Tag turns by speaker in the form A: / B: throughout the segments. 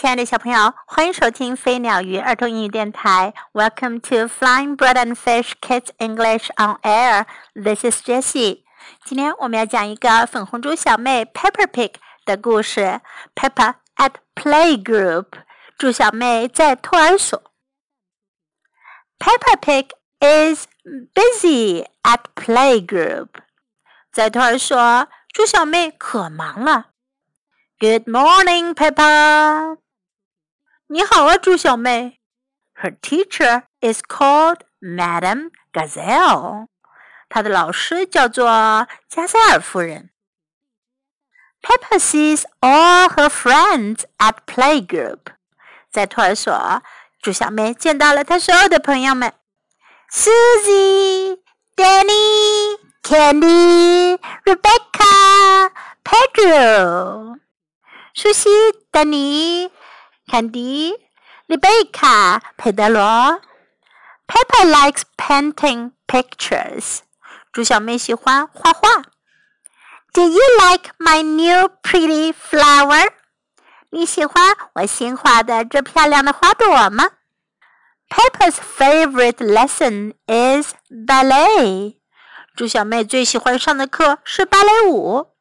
A: 亲爱的小朋友，欢迎收听飞鸟鱼儿童英语电台。Welcome to Flying Bird and Fish Kids English on Air. This is Jessie. 今天我们要讲一个粉红猪小妹 Peppa Pig 的故事。Peppa at playgroup，猪小妹在托儿所。Peppa Pig is busy at playgroup，在托儿所，猪小妹可忙了。Good morning, Peppa. 你好啊，猪小妹。Her teacher is called Madame Gazelle. 她的老师叫做加塞尔夫人。Peppa sees all her friends at playgroup. 在托儿所，猪小妹见到了她所有的朋友们：Susie、Danny、Candy、Rebecca、Pedro。苏西、丹尼、坎迪、丽贝卡、佩德罗。Peppa likes painting pictures。猪小妹喜欢画画。Do you like my new pretty flower？你喜欢我新画的这漂亮的花朵吗？Peppa's favorite lesson is ballet。猪小妹最喜欢上的课是芭蕾舞。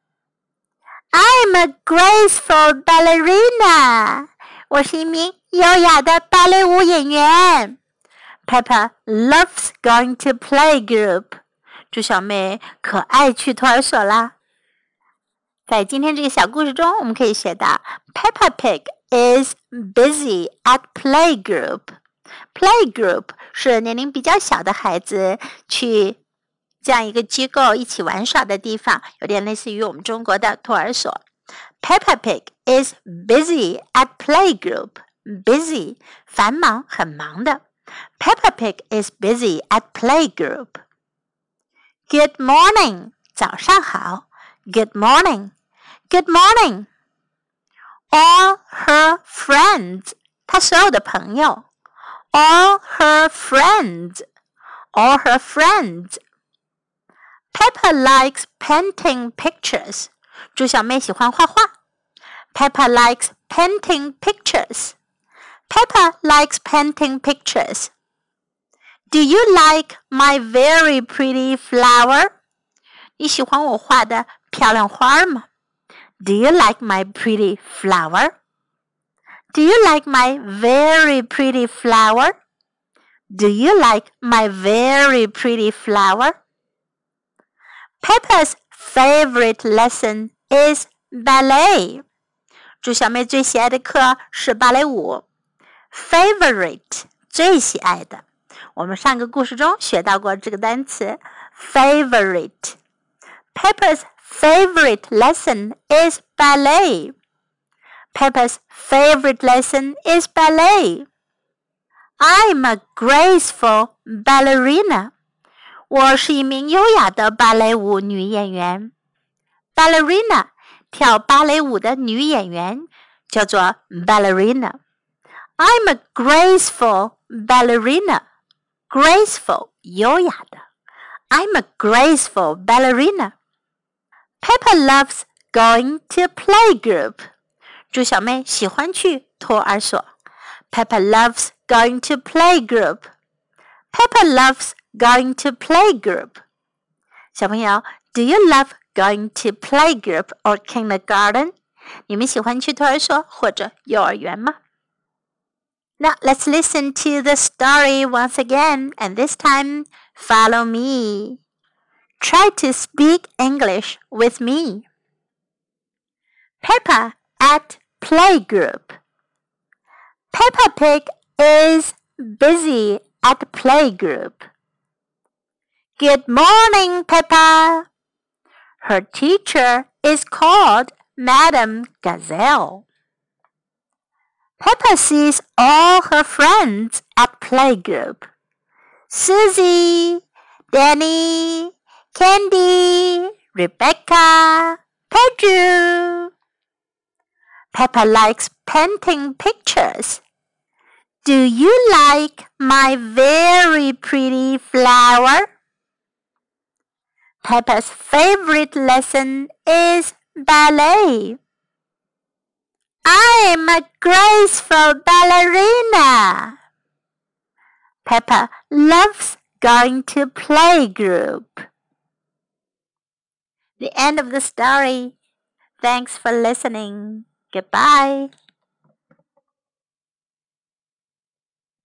A: I'm a graceful ballerina。 我是一名优雅的芭蕾舞演员。Peppa loves going to playgroup。猪小妹可爱去托儿所啦。在今天这个小故事中，我们可以学到 Peppa Pig is busy at playgroup。Playgroup 是年龄比较小的孩子去这样一个机构一起玩耍的地方，有点类似于我们中国的托儿所。Peppa Pig is busy at playgroup. Busy，繁忙，很忙的。Peppa Pig is busy at playgroup. Good morning，早上好。Good morning. Good morning. All her friends，她所有的朋友。All her friends. All her friends. Peppa likes painting pictures. 猪小妹喜欢画画。 Peppa likes painting pictures. Peppa likes painting pictures. Do you like my very pretty flower? 你喜欢我画的漂亮花吗？Do you like my pretty flower? Do you like my very pretty flower? Do you like my very pretty flower? Peppa's favorite lesson is ballet. 猪小妹最喜爱的课是芭蕾舞，favorite 最喜爱的。我们上个故事中学到过这个单词 favorite。Peppa's favorite lesson is ballet. Peppa's favorite lesson is ballet. I'm a graceful ballerina. 我是一名优雅的芭蕾舞女演员。Ballerina 跳芭蕾舞的女演员叫做 ballerina。I'm a graceful ballerina. Graceful 优雅的。I'm a graceful ballerina. Peppa loves going to playgroup. 猪小妹喜欢去托儿所。Peppa loves going to playgroup. Peppa loves going to playgroup. 小朋友，Do you love going to playgroup or kindergarten? 你们喜欢去托儿所或者幼儿园吗？Now let's listen to the story once again, and this time follow me. Try to speak English with me. Peppa at playgroup. Peppa Pig is busy at playgroup. Good morning, Peppa. Her teacher is called Madame Gazelle. Peppa sees all her friends at playgroup. Susie, Danny, Candy, Rebecca, Pedro. Peppa likes painting pictures. Do you like my very pretty flower? Peppa's favorite lesson is ballet. I'm a graceful ballerina. Peppa loves going to playgroup. The end of the story. Thanks for listening. Goodbye.